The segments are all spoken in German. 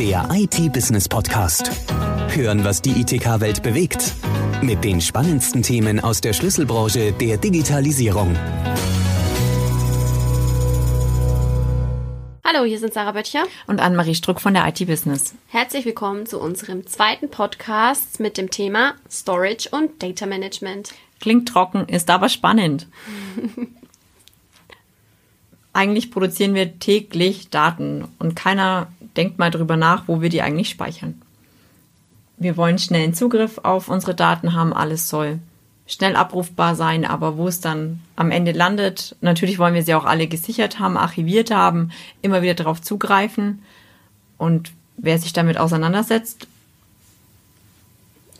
Der IT-Business-Podcast. Hören, was die ITK-Welt bewegt. Mit den spannendsten Themen aus der Schlüsselbranche der Digitalisierung. Hallo, hier sind Sarah Böttcher und Anne-Marie Struck von der IT-Business. Herzlich willkommen zu unserem zweiten Podcast mit dem Thema Storage und Data Management. Klingt trocken, ist aber spannend. eigentlich produzieren wir täglich Daten und keiner denkt mal drüber nach, wo wir die eigentlich speichern. Wir wollen schnellen Zugriff auf unsere Daten haben, alles soll schnell abrufbar sein, aber wo es dann am Ende landet, natürlich wollen wir sie auch alle gesichert haben, archiviert haben, immer wieder darauf zugreifen. Und wer sich damit auseinandersetzt,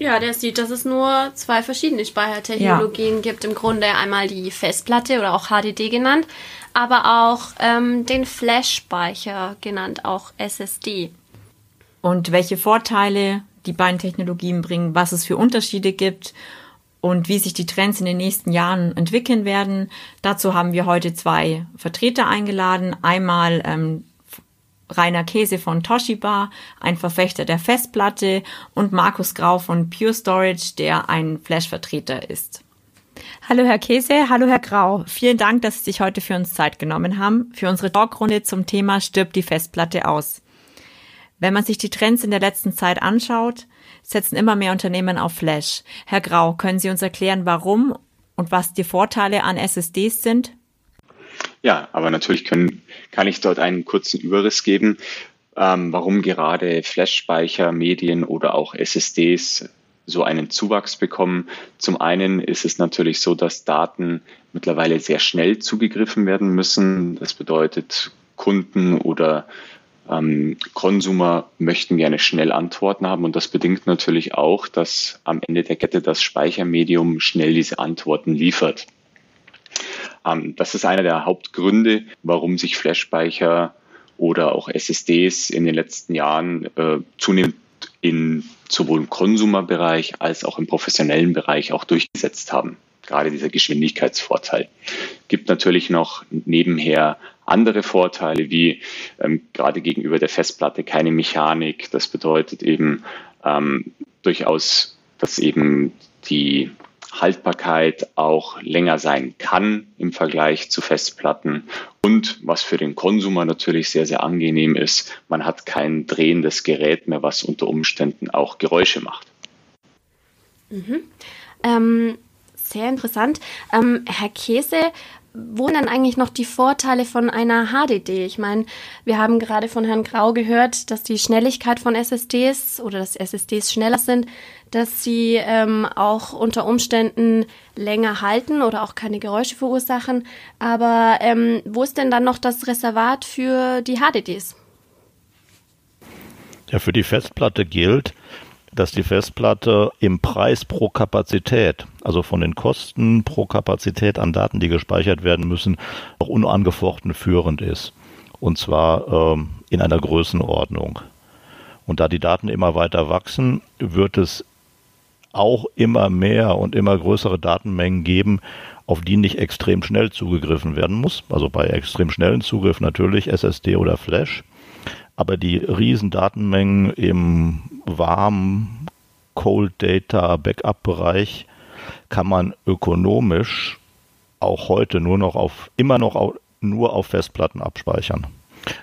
ja, der sieht, dass es nur zwei verschiedene Speichertechnologien ja. gibt. Im Grunde einmal die Festplatte oder auch HDD genannt, aber auch ähm, den Flash-Speicher genannt, auch SSD. Und welche Vorteile die beiden Technologien bringen, was es für Unterschiede gibt und wie sich die Trends in den nächsten Jahren entwickeln werden. Dazu haben wir heute zwei Vertreter eingeladen. Einmal ähm, Rainer Käse von Toshiba, ein Verfechter der Festplatte und Markus Grau von Pure Storage, der ein Flash-Vertreter ist. Hallo Herr Käse, hallo Herr Grau. Vielen Dank, dass Sie sich heute für uns Zeit genommen haben, für unsere Talkrunde zum Thema Stirbt die Festplatte aus. Wenn man sich die Trends in der letzten Zeit anschaut, setzen immer mehr Unternehmen auf Flash. Herr Grau, können Sie uns erklären, warum und was die Vorteile an SSDs sind? Ja, aber natürlich können, kann ich dort einen kurzen Überriss geben, ähm, warum gerade Flash-Speicher, Medien oder auch SSDs so einen Zuwachs bekommen. Zum einen ist es natürlich so, dass Daten mittlerweile sehr schnell zugegriffen werden müssen. Das bedeutet, Kunden oder ähm, Konsumer möchten gerne schnell Antworten haben und das bedingt natürlich auch, dass am Ende der Kette das Speichermedium schnell diese Antworten liefert. Ähm, das ist einer der Hauptgründe, warum sich Flash-Speicher oder auch SSDs in den letzten Jahren äh, zunehmend in sowohl im Konsumerbereich als auch im professionellen Bereich auch durchgesetzt haben. Gerade dieser Geschwindigkeitsvorteil. Gibt natürlich noch nebenher andere Vorteile, wie ähm, gerade gegenüber der Festplatte keine Mechanik. Das bedeutet eben ähm, durchaus, dass eben die Haltbarkeit auch länger sein kann im Vergleich zu Festplatten. Und was für den Konsumer natürlich sehr, sehr angenehm ist, man hat kein drehendes Gerät mehr, was unter Umständen auch Geräusche macht. Mhm. Ähm, sehr interessant. Ähm, Herr Käse, wo dann eigentlich noch die Vorteile von einer HDD? Ich meine, wir haben gerade von Herrn Grau gehört, dass die Schnelligkeit von SSDs oder dass SSDs schneller sind, dass sie ähm, auch unter Umständen länger halten oder auch keine Geräusche verursachen. Aber ähm, wo ist denn dann noch das Reservat für die HDDs? Ja, für die Festplatte gilt, dass die Festplatte im Preis pro Kapazität, also von den Kosten pro Kapazität an Daten, die gespeichert werden müssen, auch unangefochten führend ist. Und zwar ähm, in einer Größenordnung. Und da die Daten immer weiter wachsen, wird es auch immer mehr und immer größere Datenmengen geben, auf die nicht extrem schnell zugegriffen werden muss. Also bei extrem schnellen Zugriff natürlich SSD oder Flash. Aber die riesen Datenmengen im warmen Cold Data Backup Bereich kann man ökonomisch auch heute nur noch auf, immer noch auf, nur auf Festplatten abspeichern.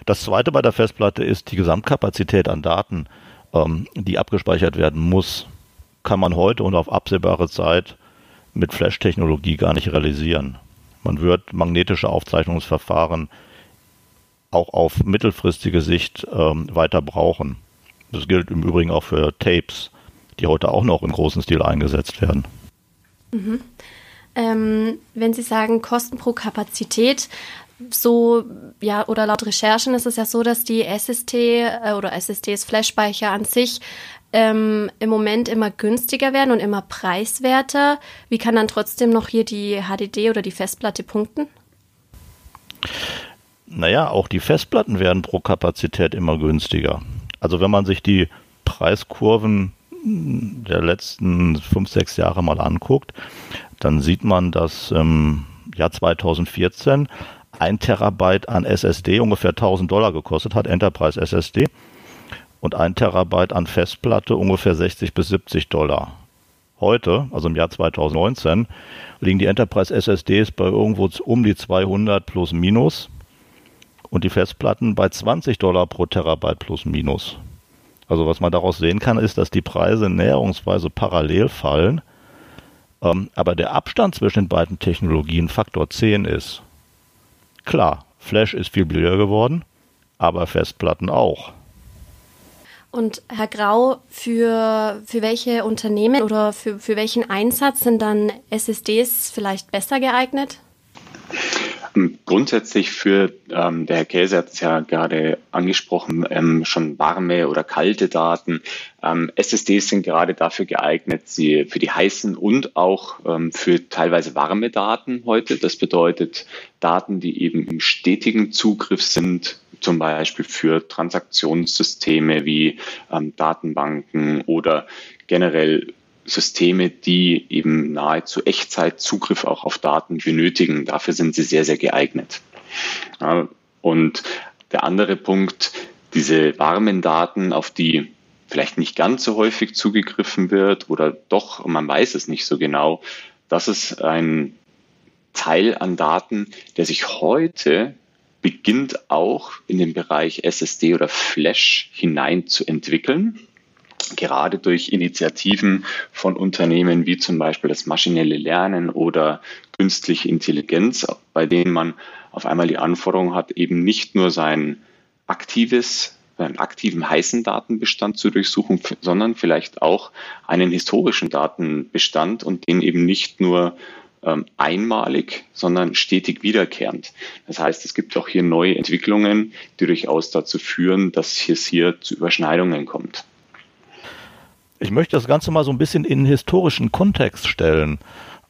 Das zweite bei der Festplatte ist die Gesamtkapazität an Daten, ähm, die abgespeichert werden muss, kann man heute und auf absehbare Zeit mit Flash-Technologie gar nicht realisieren. Man wird magnetische Aufzeichnungsverfahren auch auf mittelfristige Sicht ähm, weiter brauchen. Das gilt im Übrigen auch für Tapes, die heute auch noch im großen Stil eingesetzt werden. Mhm. Ähm, wenn Sie sagen Kosten pro Kapazität, so, ja, oder laut Recherchen ist es ja so, dass die SSD äh, oder SSDs Flash-Speicher an sich ähm, im Moment immer günstiger werden und immer preiswerter. Wie kann dann trotzdem noch hier die HDD oder die Festplatte punkten? Naja, auch die Festplatten werden pro Kapazität immer günstiger. Also wenn man sich die Preiskurven der letzten fünf, sechs Jahre mal anguckt, dann sieht man, dass im Jahr 2014 ein Terabyte an SSD ungefähr 1000 Dollar gekostet hat, Enterprise SSD. Und ein Terabyte an Festplatte ungefähr 60 bis 70 Dollar. Heute, also im Jahr 2019, liegen die Enterprise SSDs bei irgendwo um die 200 plus minus und die Festplatten bei 20 Dollar pro Terabyte plus minus. Also was man daraus sehen kann, ist, dass die Preise näherungsweise parallel fallen, ähm, aber der Abstand zwischen den beiden Technologien Faktor 10 ist. Klar, Flash ist viel billiger geworden, aber Festplatten auch. Und Herr Grau, für, für welche Unternehmen oder für, für welchen Einsatz sind dann SSDs vielleicht besser geeignet? Ähm, grundsätzlich für, ähm, der Herr Käse hat es ja gerade angesprochen, ähm, schon warme oder kalte Daten. Ähm, SSDs sind gerade dafür geeignet, sie für die heißen und auch ähm, für teilweise warme Daten heute. Das bedeutet Daten, die eben im stetigen Zugriff sind, zum Beispiel für Transaktionssysteme wie ähm, Datenbanken oder generell Systeme, die eben nahezu Echtzeit Zugriff auch auf Daten benötigen. Dafür sind sie sehr, sehr geeignet. und der andere Punkt, diese warmen Daten, auf die vielleicht nicht ganz so häufig zugegriffen wird oder doch, man weiß es nicht so genau, das ist ein Teil an Daten, der sich heute beginnt auch in den Bereich SSD oder Flash hinein zu entwickeln. Gerade durch Initiativen von Unternehmen wie zum Beispiel das maschinelle Lernen oder künstliche Intelligenz, bei denen man auf einmal die Anforderung hat, eben nicht nur sein aktives einen aktiven heißen Datenbestand zu durchsuchen, sondern vielleicht auch einen historischen Datenbestand und den eben nicht nur ähm, einmalig, sondern stetig wiederkehrend. Das heißt, es gibt auch hier neue Entwicklungen, die durchaus dazu führen, dass es hier zu Überschneidungen kommt. Ich möchte das Ganze mal so ein bisschen in historischen Kontext stellen.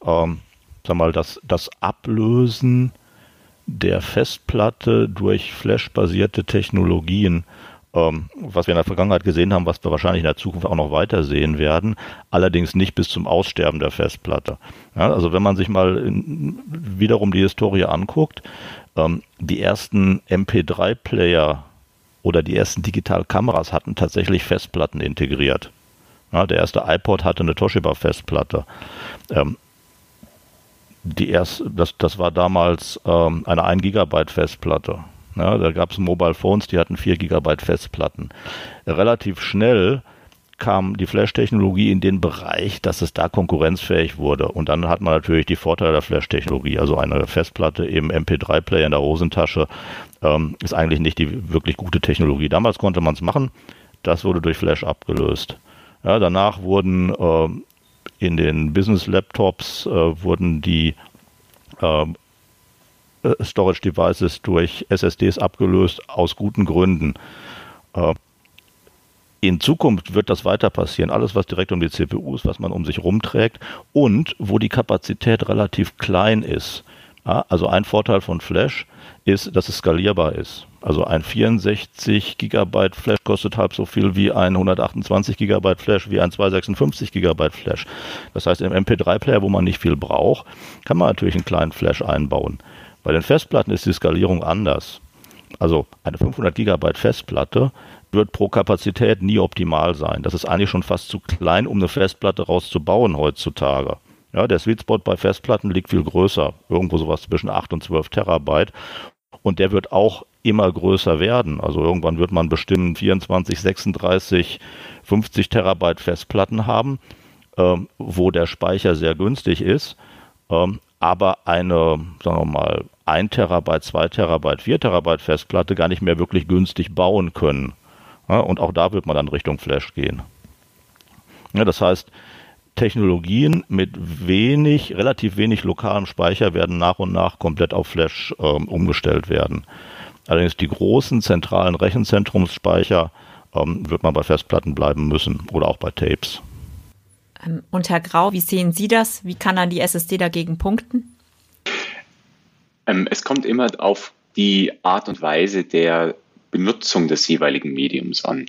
Ähm, sag mal, das, das Ablösen der Festplatte durch Flash-basierte Technologien, ähm, was wir in der Vergangenheit gesehen haben, was wir wahrscheinlich in der Zukunft auch noch weiter sehen werden, allerdings nicht bis zum Aussterben der Festplatte. Ja, also wenn man sich mal in, wiederum die Historie anguckt, ähm, die ersten MP3-Player oder die ersten Digitalkameras hatten tatsächlich Festplatten integriert. Ja, der erste iPod hatte eine Toshiba-Festplatte. Ähm, die erst, das, das war damals ähm, eine 1 Gigabyte Festplatte. Ja, da gab es Mobile Phones, die hatten 4 Gigabyte Festplatten. Relativ schnell kam die Flash-Technologie in den Bereich, dass es da konkurrenzfähig wurde. Und dann hat man natürlich die Vorteile der Flash-Technologie. Also eine Festplatte im MP3-Player in der Hosentasche ähm, ist eigentlich nicht die wirklich gute Technologie. Damals konnte man es machen. Das wurde durch Flash abgelöst. Ja, danach wurden äh, in den Business-Laptops äh, wurden die äh, Storage Devices durch SSDs abgelöst aus guten Gründen. Äh, in Zukunft wird das weiter passieren. Alles, was direkt um die CPU ist, was man um sich rumträgt und wo die Kapazität relativ klein ist. Also ein Vorteil von Flash ist, dass es skalierbar ist. Also ein 64 Gigabyte Flash kostet halb so viel wie ein 128 Gigabyte Flash, wie ein 256 Gigabyte Flash. Das heißt, im MP3-Player, wo man nicht viel braucht, kann man natürlich einen kleinen Flash einbauen. Bei den Festplatten ist die Skalierung anders. Also eine 500 Gigabyte Festplatte wird pro Kapazität nie optimal sein. Das ist eigentlich schon fast zu klein, um eine Festplatte rauszubauen heutzutage. Ja, der Sweet Spot bei Festplatten liegt viel größer, irgendwo sowas zwischen 8 und 12 Terabyte. Und der wird auch immer größer werden. Also irgendwann wird man bestimmt 24, 36, 50 Terabyte Festplatten haben, ähm, wo der Speicher sehr günstig ist. Ähm, aber eine, sagen wir mal, 1 Terabyte, 2 Terabyte, 4 Terabyte Festplatte gar nicht mehr wirklich günstig bauen können. Ja, und auch da wird man dann Richtung Flash gehen. Ja, das heißt, Technologien mit wenig, relativ wenig lokalem Speicher werden nach und nach komplett auf Flash ähm, umgestellt werden. Allerdings die großen zentralen Rechenzentrumsspeicher ähm, wird man bei Festplatten bleiben müssen oder auch bei Tapes. Ähm, und Herr Grau, wie sehen Sie das? Wie kann dann die SSD dagegen punkten? Ähm, es kommt immer auf die Art und Weise der Benutzung des jeweiligen Mediums an.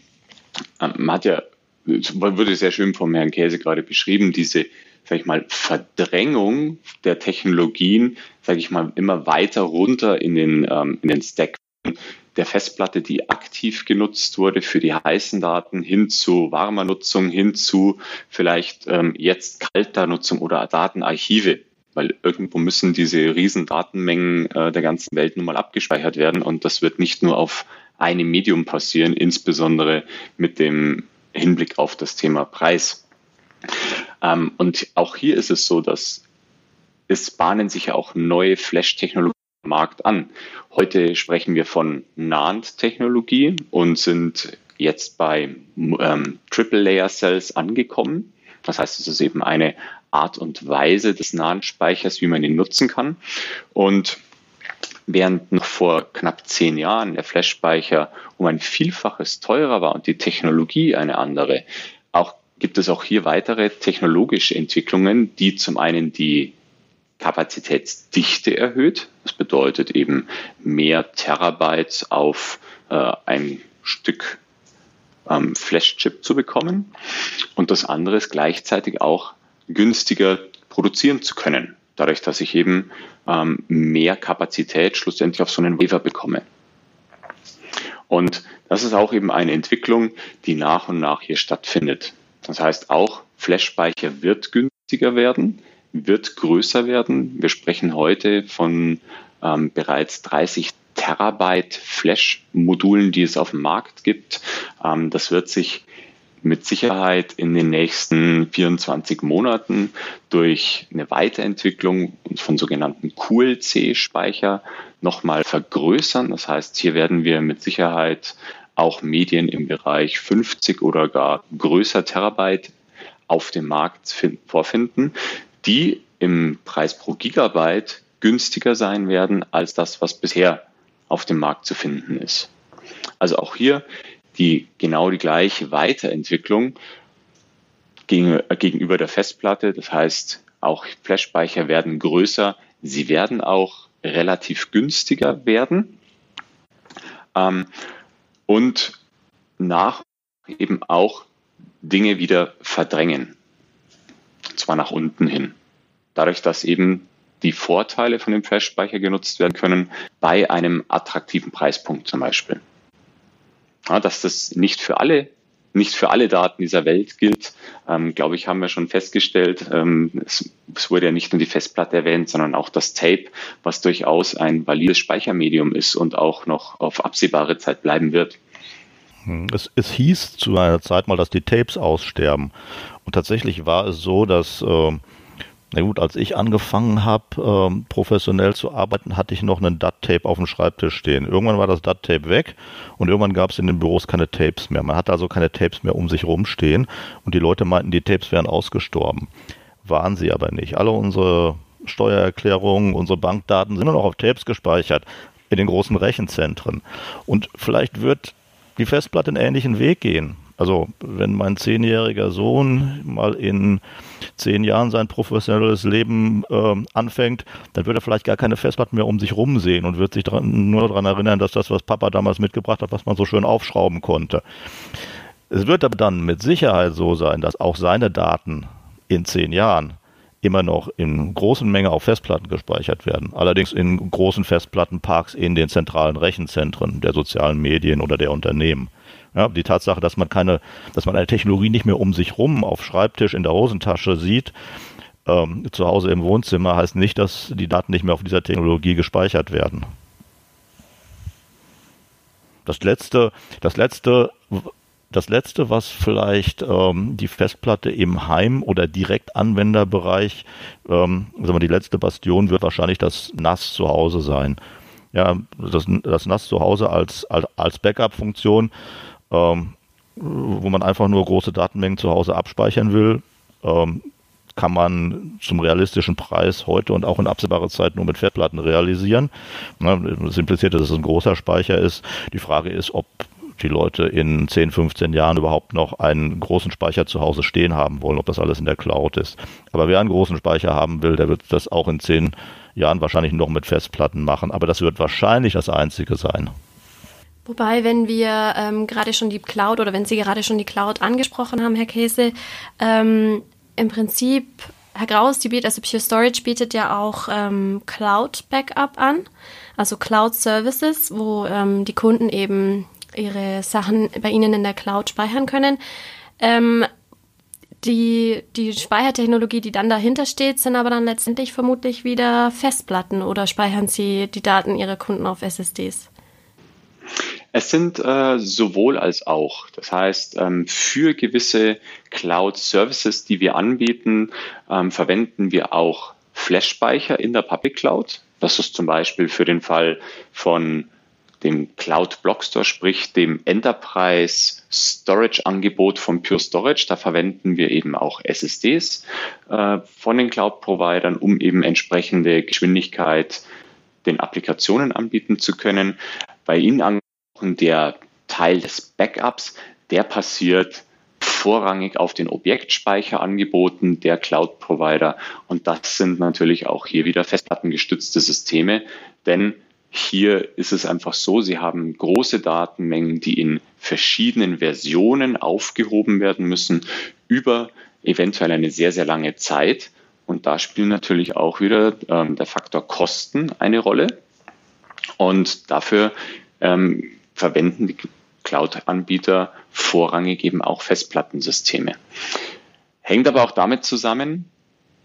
Ähm, man hat ja wurde sehr schön vom Herrn Käse gerade beschrieben, diese, sag ich mal, Verdrängung der Technologien, sage ich mal, immer weiter runter in den, ähm, in den Stack der Festplatte, die aktiv genutzt wurde für die heißen Daten, hin zu warmer Nutzung, hin zu vielleicht ähm, jetzt kalter Nutzung oder Datenarchive. Weil irgendwo müssen diese riesen Datenmengen äh, der ganzen Welt nun mal abgespeichert werden und das wird nicht nur auf einem Medium passieren, insbesondere mit dem Hinblick auf das Thema Preis. Ähm, und auch hier ist es so, dass es bahnen sich ja auch neue Flash-Technologien Markt an. Heute sprechen wir von NAND-Technologie und sind jetzt bei ähm, Triple-Layer-Cells angekommen. Das heißt, es ist eben eine Art und Weise des NAND-Speichers, wie man ihn nutzen kann. Und während noch vor knapp zehn Jahren der Flash-Speicher um ein Vielfaches teurer war und die Technologie eine andere, auch gibt es auch hier weitere technologische Entwicklungen, die zum einen die Kapazitätsdichte erhöht. Das bedeutet eben mehr Terabyte auf äh, ein Stück ähm, Flash-Chip zu bekommen. Und das andere ist gleichzeitig auch günstiger produzieren zu können, dadurch, dass ich eben ähm, mehr Kapazität schlussendlich auf so einen Wafer bekomme. Und das ist auch eben eine Entwicklung, die nach und nach hier stattfindet. Das heißt, auch Flash-Speicher wird günstiger werden, wird größer werden. Wir sprechen heute von ähm, bereits 30 Terabyte Flash-Modulen, die es auf dem Markt gibt. Ähm, das wird sich mit Sicherheit in den nächsten 24 Monaten durch eine Weiterentwicklung von sogenannten QLC-Speicher nochmal vergrößern. Das heißt, hier werden wir mit Sicherheit auch Medien im Bereich 50 oder gar größer Terabyte auf dem Markt vorfinden, die im Preis pro Gigabyte günstiger sein werden als das, was bisher auf dem Markt zu finden ist. Also auch hier die genau die gleiche Weiterentwicklung gegenüber der Festplatte. Das heißt, auch Flash-Speicher werden größer. Sie werden auch relativ günstiger werden. Ähm, und nach eben auch Dinge wieder verdrängen. Und zwar nach unten hin. Dadurch, dass eben die Vorteile von dem Flash-Speicher genutzt werden können bei einem attraktiven Preispunkt zum Beispiel. Ja, dass das nicht für alle nicht für alle Daten dieser Welt gilt, ähm, glaube ich, haben wir schon festgestellt. Ähm, es, es, wurde ja nicht nur die Festplatte erwähnt, sondern auch das Tape, was durchaus ein valides Speichermedium ist und auch noch auf absehbare Zeit bleiben wird. Hm, es, es hieß zu einer Zeit mal, dass die Tapes aussterben. Und tatsächlich war es so, dass äh, na gut, als ich angefangen habe, ähm, professionell zu arbeiten, hatte ich noch einen DAT-Tape auf dem Schreibtisch stehen. Irgendwann war das DAT-Tape weg und irgendwann gab es in den Büros keine Tapes mehr. Man hatte also keine Tapes mehr um sich rumstehen und die Leute meinten, die Tapes wären ausgestorben. Waren sie aber nicht. Alle unsere Steuererklärungen, unsere Bankdaten sind nur noch auf Tapes gespeichert in den großen Rechenzentren. Und vielleicht wird die Festplatte einen ähnlichen Weg gehen. Also wenn mein zehnjähriger Sohn mal in zehn Jahren sein professionelles Leben äh, anfängt, dann wird er vielleicht gar keine Festplatten mehr um sich rumsehen und wird sich dran, nur daran erinnern, dass das, was Papa damals mitgebracht hat, was man so schön aufschrauben konnte. Es wird aber dann mit Sicherheit so sein, dass auch seine Daten in zehn Jahren immer noch in großen Mengen auf Festplatten gespeichert werden. Allerdings in großen Festplattenparks in den zentralen Rechenzentren der sozialen Medien oder der Unternehmen. Ja, die Tatsache, dass man keine, dass man eine Technologie nicht mehr um sich rum auf Schreibtisch in der Hosentasche sieht, ähm, zu Hause im Wohnzimmer, heißt nicht, dass die Daten nicht mehr auf dieser Technologie gespeichert werden. Das letzte, das letzte, das letzte, was vielleicht ähm, die Festplatte im Heim- oder Direktanwenderbereich, ähm, sagen die letzte Bastion wird wahrscheinlich das NAS zu Hause sein. Ja, das, das NAS zu Hause als, als, als Backup-Funktion ähm, wo man einfach nur große Datenmengen zu Hause abspeichern will, ähm, kann man zum realistischen Preis heute und auch in absehbarer Zeit nur mit Festplatten realisieren. Ne, das impliziert, dass es ein großer Speicher ist. Die Frage ist, ob die Leute in 10, 15 Jahren überhaupt noch einen großen Speicher zu Hause stehen haben wollen, ob das alles in der Cloud ist. Aber wer einen großen Speicher haben will, der wird das auch in 10 Jahren wahrscheinlich noch mit Festplatten machen. Aber das wird wahrscheinlich das Einzige sein. Wobei, wenn wir ähm, gerade schon die Cloud oder wenn Sie gerade schon die Cloud angesprochen haben, Herr Käse, ähm, im Prinzip Herr Graus, die bietet, also Pure Storage bietet ja auch ähm, Cloud Backup an, also Cloud Services, wo ähm, die Kunden eben ihre Sachen bei Ihnen in der Cloud speichern können. Ähm, die, die Speichertechnologie, die dann dahinter steht, sind aber dann letztendlich vermutlich wieder Festplatten oder speichern Sie die Daten Ihrer Kunden auf SSDs? Es sind äh, sowohl als auch. Das heißt, ähm, für gewisse Cloud-Services, die wir anbieten, ähm, verwenden wir auch Flash-Speicher in der Public Cloud. Das ist zum Beispiel für den Fall von dem Cloud Block Store, sprich dem Enterprise Storage Angebot von Pure Storage. Da verwenden wir eben auch SSDs äh, von den Cloud Providern, um eben entsprechende Geschwindigkeit den Applikationen anbieten zu können. Bei Ihnen angesprochen, der Teil des Backups, der passiert vorrangig auf den Objektspeicherangeboten der Cloud-Provider. Und das sind natürlich auch hier wieder festplattengestützte Systeme, denn hier ist es einfach so, Sie haben große Datenmengen, die in verschiedenen Versionen aufgehoben werden müssen über eventuell eine sehr, sehr lange Zeit. Und da spielt natürlich auch wieder ähm, der Faktor Kosten eine Rolle. Und dafür ähm, verwenden die Cloud-Anbieter vorrangig eben auch Festplattensysteme. Hängt aber auch damit zusammen,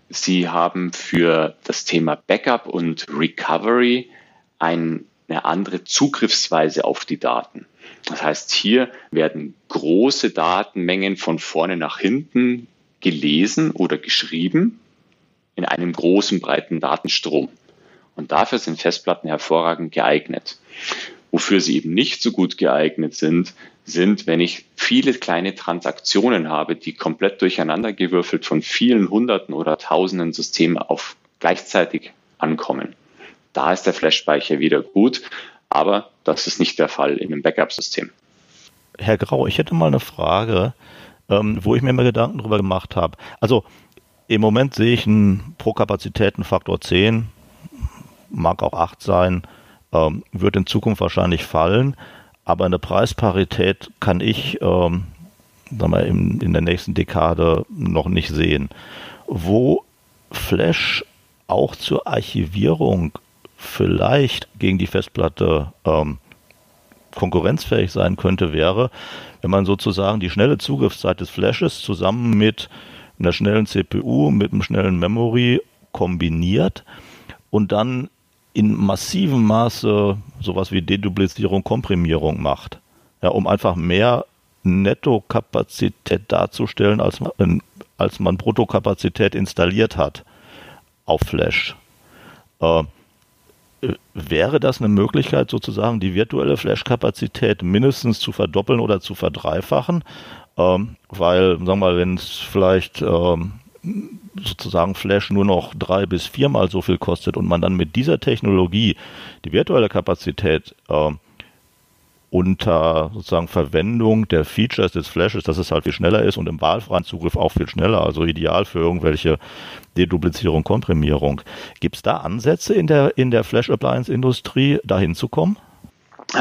sie haben für das Thema Backup und Recovery eine andere Zugriffsweise auf die Daten. Das heißt, hier werden große Datenmengen von vorne nach hinten gelesen oder geschrieben in einem großen, breiten Datenstrom. Und dafür sind Festplatten hervorragend geeignet. Wofür sie eben nicht so gut geeignet sind, sind, wenn ich viele kleine Transaktionen habe, die komplett durcheinandergewürfelt von vielen Hunderten oder Tausenden Systemen auf gleichzeitig ankommen. Da ist der Flash-Speicher wieder gut, aber das ist nicht der Fall in einem Backup-System. Herr Grau, ich hätte mal eine Frage, ähm, wo ich mir immer Gedanken darüber gemacht habe. Also im Moment sehe ich einen Pro-Kapazitäten-Faktor 10, mag auch 8 sein, ähm, wird in Zukunft wahrscheinlich fallen, aber eine Preisparität kann ich ähm, sagen wir, in, in der nächsten Dekade noch nicht sehen. Wo Flash auch zur Archivierung vielleicht gegen die Festplatte ähm, konkurrenzfähig sein könnte, wäre, wenn man sozusagen die schnelle Zugriffszeit des Flashes zusammen mit einer schnellen CPU, mit einem schnellen Memory kombiniert und dann in massivem Maße sowas wie Deduplizierung, Komprimierung macht. Ja, um einfach mehr Nettokapazität darzustellen, als man, als man Bruttokapazität installiert hat auf Flash. Äh, wäre das eine Möglichkeit, sozusagen die virtuelle Flash-Kapazität mindestens zu verdoppeln oder zu verdreifachen? Ähm, weil, sagen wir mal, wenn es vielleicht ähm, sozusagen Flash nur noch drei bis viermal so viel kostet und man dann mit dieser Technologie die virtuelle Kapazität ähm, unter sozusagen Verwendung der Features des Flashes, dass es halt viel schneller ist und im wahlfreien Zugriff auch viel schneller, also ideal für irgendwelche Deduplizierung, Komprimierung. Gibt es da Ansätze in der, in der Flash-Appliance-Industrie, dahin zu kommen?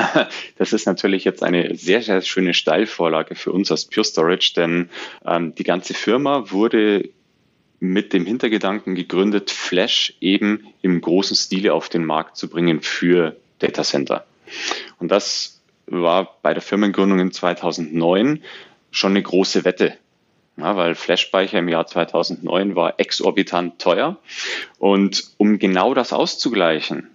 Das ist natürlich jetzt eine sehr, sehr schöne Steilvorlage für uns als Pure Storage, denn ähm, die ganze Firma wurde mit dem Hintergedanken gegründet, Flash eben im großen Stile auf den Markt zu bringen für Datacenter. Und das war bei der Firmengründung in 2009 schon eine große Wette. Ja, weil Flashspeicher im Jahr 2009 war exorbitant teuer. Und um genau das auszugleichen,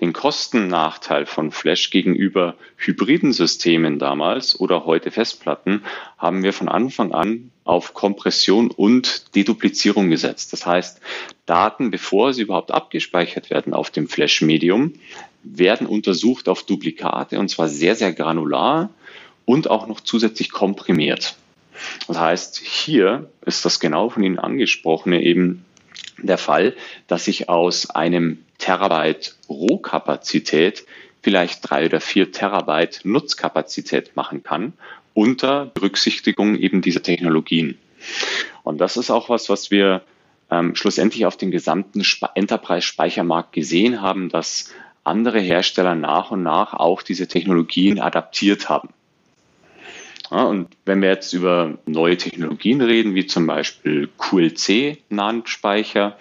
den Kostennachteil von Flash gegenüber hybriden Systemen damals oder heute Festplatten haben wir von Anfang an auf Kompression und Deduplizierung gesetzt. Das heißt, Daten, bevor sie überhaupt abgespeichert werden auf dem Flash-Medium, werden untersucht auf Duplikate und zwar sehr, sehr granular und auch noch zusätzlich komprimiert. Das heißt, hier ist das genau von Ihnen angesprochene eben der Fall, dass ich aus einem Terabyte Rohkapazität vielleicht drei oder vier Terabyte Nutzkapazität machen kann unter Berücksichtigung eben dieser Technologien. Und das ist auch was, was wir ähm, schlussendlich auf dem gesamten Enterprise-Speichermarkt gesehen haben, dass andere Hersteller nach und nach auch diese Technologien adaptiert haben. Ja, und wenn wir jetzt über neue Technologien reden, wie zum Beispiel QLC-NAND-Speicher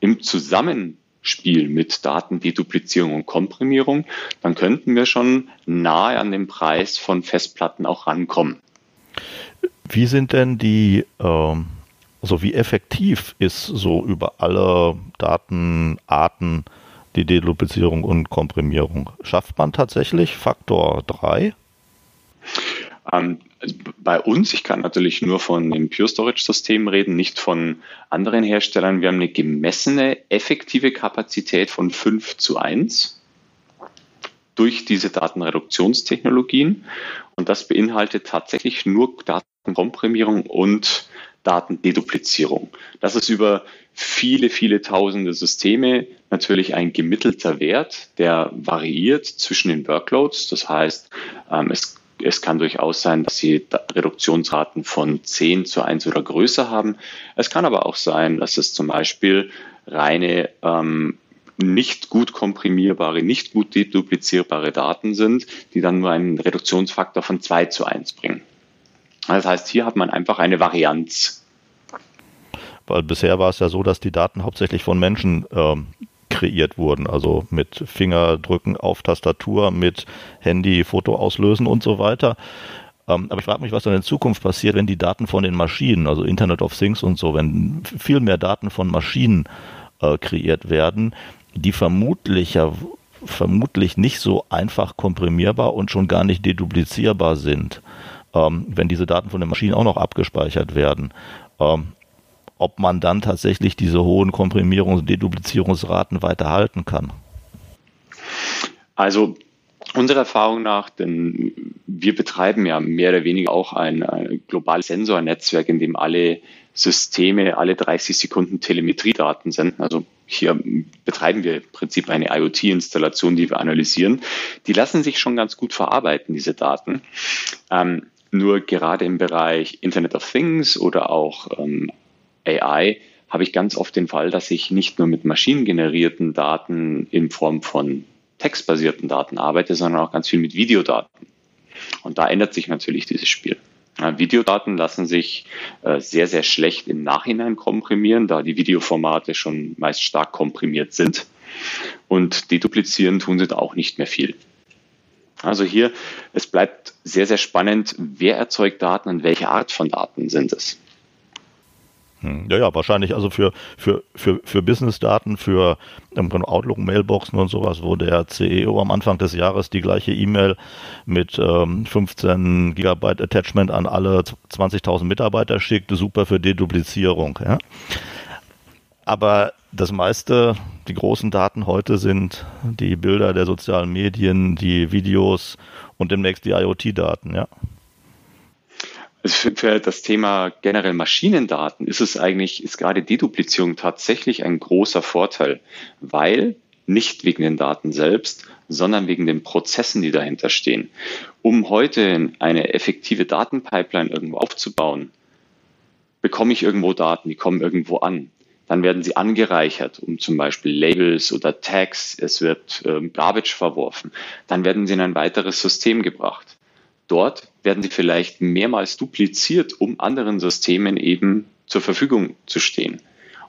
im Zusammenspiel mit Datendeduplizierung und Komprimierung, dann könnten wir schon nahe an den Preis von Festplatten auch rankommen. Wie sind denn die, äh, also wie effektiv ist so über alle Datenarten die Deduplizierung und Komprimierung? Schafft man tatsächlich Faktor 3? Ähm, also bei uns, ich kann natürlich nur von den Pure Storage Systemen reden, nicht von anderen Herstellern. Wir haben eine gemessene, effektive Kapazität von 5 zu 1 durch diese Datenreduktionstechnologien. Und das beinhaltet tatsächlich nur Datenkomprimierung und Datendeduplizierung. Das ist über viele, viele tausende Systeme natürlich ein gemittelter Wert, der variiert zwischen den Workloads. Das heißt, ähm, es, es kann durchaus sein, dass Sie Reduktionsraten von 10 zu 1 oder größer haben. Es kann aber auch sein, dass es zum Beispiel reine ähm, nicht gut komprimierbare, nicht gut deduplizierbare Daten sind, die dann nur einen Reduktionsfaktor von 2 zu 1 bringen. Das heißt, hier hat man einfach eine Varianz. Weil bisher war es ja so, dass die Daten hauptsächlich von Menschen ähm, kreiert wurden, also mit Fingerdrücken auf Tastatur, mit Handy, Foto auslösen und so weiter. Ähm, aber ich frage mich, was dann in Zukunft passiert, wenn die Daten von den Maschinen, also Internet of Things und so, wenn viel mehr Daten von Maschinen äh, kreiert werden, die vermutlich ja vermutlich nicht so einfach komprimierbar und schon gar nicht deduplizierbar sind, ähm, wenn diese Daten von den Maschinen auch noch abgespeichert werden. Ähm, ob man dann tatsächlich diese hohen Komprimierungs- und Deduplizierungsraten weiter halten kann. Also Unserer Erfahrung nach, denn wir betreiben ja mehr oder weniger auch ein, ein globales Sensornetzwerk, in dem alle Systeme alle 30 Sekunden Telemetriedaten sind. Also hier betreiben wir im Prinzip eine IoT-Installation, die wir analysieren. Die lassen sich schon ganz gut verarbeiten, diese Daten. Ähm, nur gerade im Bereich Internet of Things oder auch ähm, AI habe ich ganz oft den Fall, dass ich nicht nur mit maschinengenerierten Daten in Form von textbasierten Daten arbeite, sondern auch ganz viel mit Videodaten. Und da ändert sich natürlich dieses Spiel. Videodaten lassen sich äh, sehr, sehr schlecht im Nachhinein komprimieren, da die Videoformate schon meist stark komprimiert sind. Und deduplizieren tun sie da auch nicht mehr viel. Also hier, es bleibt sehr, sehr spannend, wer erzeugt Daten und welche Art von Daten sind es. Hm, ja, ja, wahrscheinlich also für, für, für, für Business-Daten, für Outlook-Mailboxen und sowas, wo der CEO am Anfang des Jahres die gleiche E-Mail mit ähm, 15 Gigabyte Attachment an alle 20.000 Mitarbeiter schickt, super für Deduplizierung. Ja? Aber das meiste, die großen Daten heute sind die Bilder der sozialen Medien, die Videos und demnächst die IoT-Daten, ja. Also für, für, das Thema generell Maschinendaten ist es eigentlich, ist gerade Deduplizierung tatsächlich ein großer Vorteil, weil nicht wegen den Daten selbst, sondern wegen den Prozessen, die dahinter stehen. Um heute eine effektive Datenpipeline irgendwo aufzubauen, bekomme ich irgendwo Daten, die kommen irgendwo an. Dann werden sie angereichert, um zum Beispiel Labels oder Tags, es wird ähm, Garbage verworfen. Dann werden sie in ein weiteres System gebracht. Dort werden sie vielleicht mehrmals dupliziert, um anderen Systemen eben zur Verfügung zu stehen.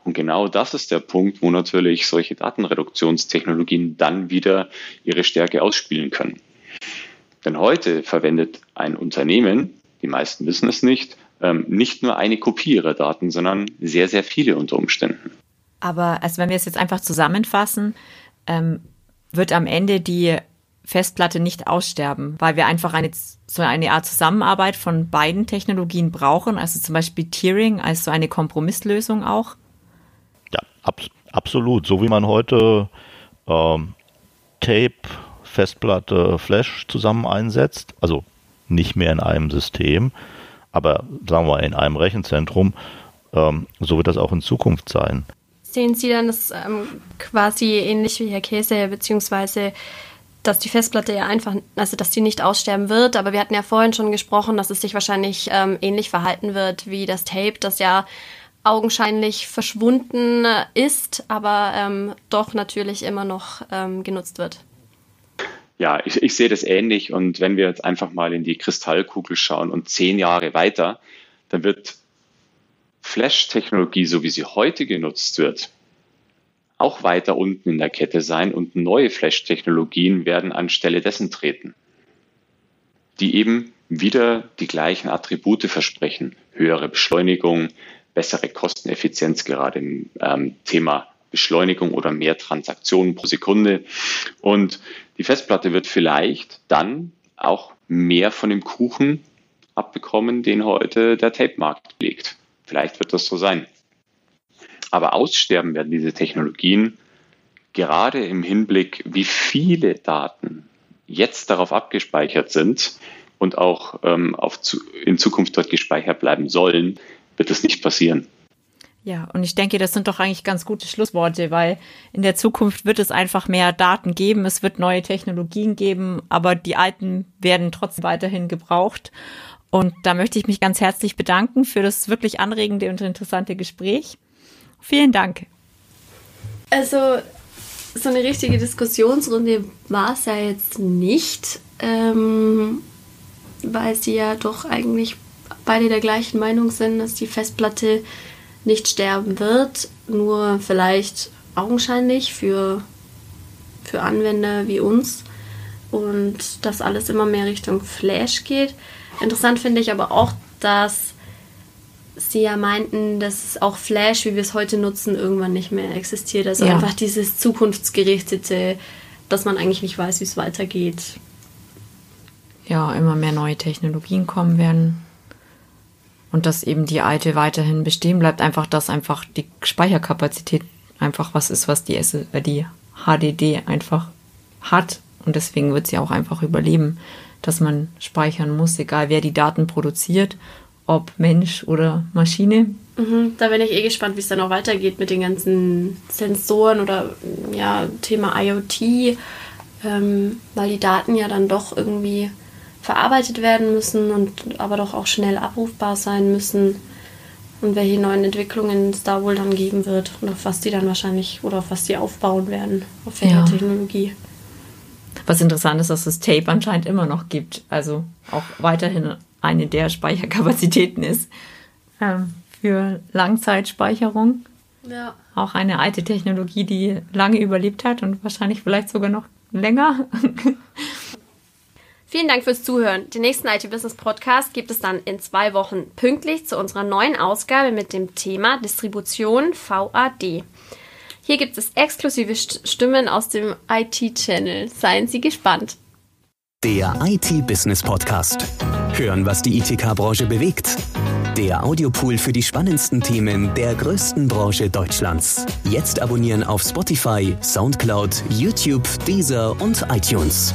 Und genau das ist der Punkt, wo natürlich solche Datenreduktionstechnologien dann wieder ihre Stärke ausspielen können. Denn heute verwendet ein Unternehmen, die meisten wissen es nicht, ähm, nicht nur eine Kopie ihrer Daten, sondern sehr, sehr viele unter Umständen. Aber also wenn wir es jetzt einfach zusammenfassen, ähm, wird am Ende die Festplatte nicht aussterben, weil wir einfach eine, so eine Art Zusammenarbeit von beiden Technologien brauchen, also zum Beispiel Tiering als so eine Kompromisslösung auch? Ja, ab, absolut. So wie man heute ähm, Tape, Festplatte, Flash zusammen einsetzt, also nicht mehr in einem System, aber sagen wir in einem Rechenzentrum, ähm, so wird das auch in Zukunft sein. Sehen Sie dann das ähm, quasi ähnlich wie Herr Käse, beziehungsweise dass die Festplatte ja einfach, also dass die nicht aussterben wird. Aber wir hatten ja vorhin schon gesprochen, dass es sich wahrscheinlich ähm, ähnlich verhalten wird wie das Tape, das ja augenscheinlich verschwunden ist, aber ähm, doch natürlich immer noch ähm, genutzt wird. ja, ich, ich sehe das ähnlich und wenn wir jetzt einfach mal in die Kristallkugel schauen und zehn Jahre weiter, dann wird Flash-Technologie, so wie sie heute genutzt wird, auch weiter unten in der Kette sein und neue Flash-Technologien werden anstelle dessen treten, die eben wieder die gleichen Attribute versprechen. Höhere Beschleunigung, bessere Kosteneffizienz, gerade im ähm, Thema Beschleunigung oder mehr Transaktionen pro Sekunde. Und die Festplatte wird vielleicht dann auch mehr von dem Kuchen abbekommen, den heute der Tape-Markt legt. Vielleicht wird das so sein. Aber aussterben werden diese Technologien gerade im Hinblick, wie viele Daten jetzt darauf abgespeichert sind und auch ähm, auf zu, in Zukunft dort gespeichert bleiben sollen, wird das nicht passieren. Ja, und ich denke, das sind doch eigentlich ganz gute Schlussworte, weil in der Zukunft wird es einfach mehr Daten geben, es wird neue Technologien geben, aber die alten werden trotzdem weiterhin gebraucht. Und da möchte ich mich ganz herzlich bedanken für das wirklich anregende und interessante Gespräch. Vielen Dank. Also, so eine richtige Diskussionsrunde war es ja jetzt nicht, ähm, weil sie ja doch eigentlich beide der gleichen Meinung sind, dass die Festplatte nicht sterben wird, nur vielleicht augenscheinlich für, für Anwender wie uns und dass alles immer mehr Richtung Flash geht. Interessant finde ich aber auch, dass sie ja meinten, dass auch Flash, wie wir es heute nutzen, irgendwann nicht mehr existiert. Also ja. einfach dieses zukunftsgerichtete, dass man eigentlich nicht weiß, wie es weitergeht. Ja, immer mehr neue Technologien kommen werden und dass eben die alte weiterhin bestehen bleibt, einfach dass einfach die Speicherkapazität einfach was ist, was die, S äh, die HDD einfach hat und deswegen wird sie auch einfach überleben, dass man speichern muss, egal wer die Daten produziert, ob Mensch oder Maschine. Mhm, da bin ich eh gespannt, wie es dann auch weitergeht mit den ganzen Sensoren oder ja, Thema IoT, ähm, weil die Daten ja dann doch irgendwie verarbeitet werden müssen und aber doch auch schnell abrufbar sein müssen und welche neuen Entwicklungen es da wohl dann geben wird und auf was die dann wahrscheinlich oder auf was die aufbauen werden, auf welche ja. Technologie. Was interessant ist, dass es Tape anscheinend immer noch gibt, also auch weiterhin eine der Speicherkapazitäten ist ähm, für Langzeitspeicherung. Ja. Auch eine alte Technologie, die lange überlebt hat und wahrscheinlich vielleicht sogar noch länger. Vielen Dank fürs Zuhören. Den nächsten IT Business Podcast gibt es dann in zwei Wochen pünktlich zu unserer neuen Ausgabe mit dem Thema Distribution VAD. Hier gibt es exklusive Stimmen aus dem IT-Channel. Seien Sie gespannt. Der IT Business Podcast. Hören, was die ITK-Branche bewegt. Der Audiopool für die spannendsten Themen der größten Branche Deutschlands. Jetzt abonnieren auf Spotify, Soundcloud, YouTube, Deezer und iTunes.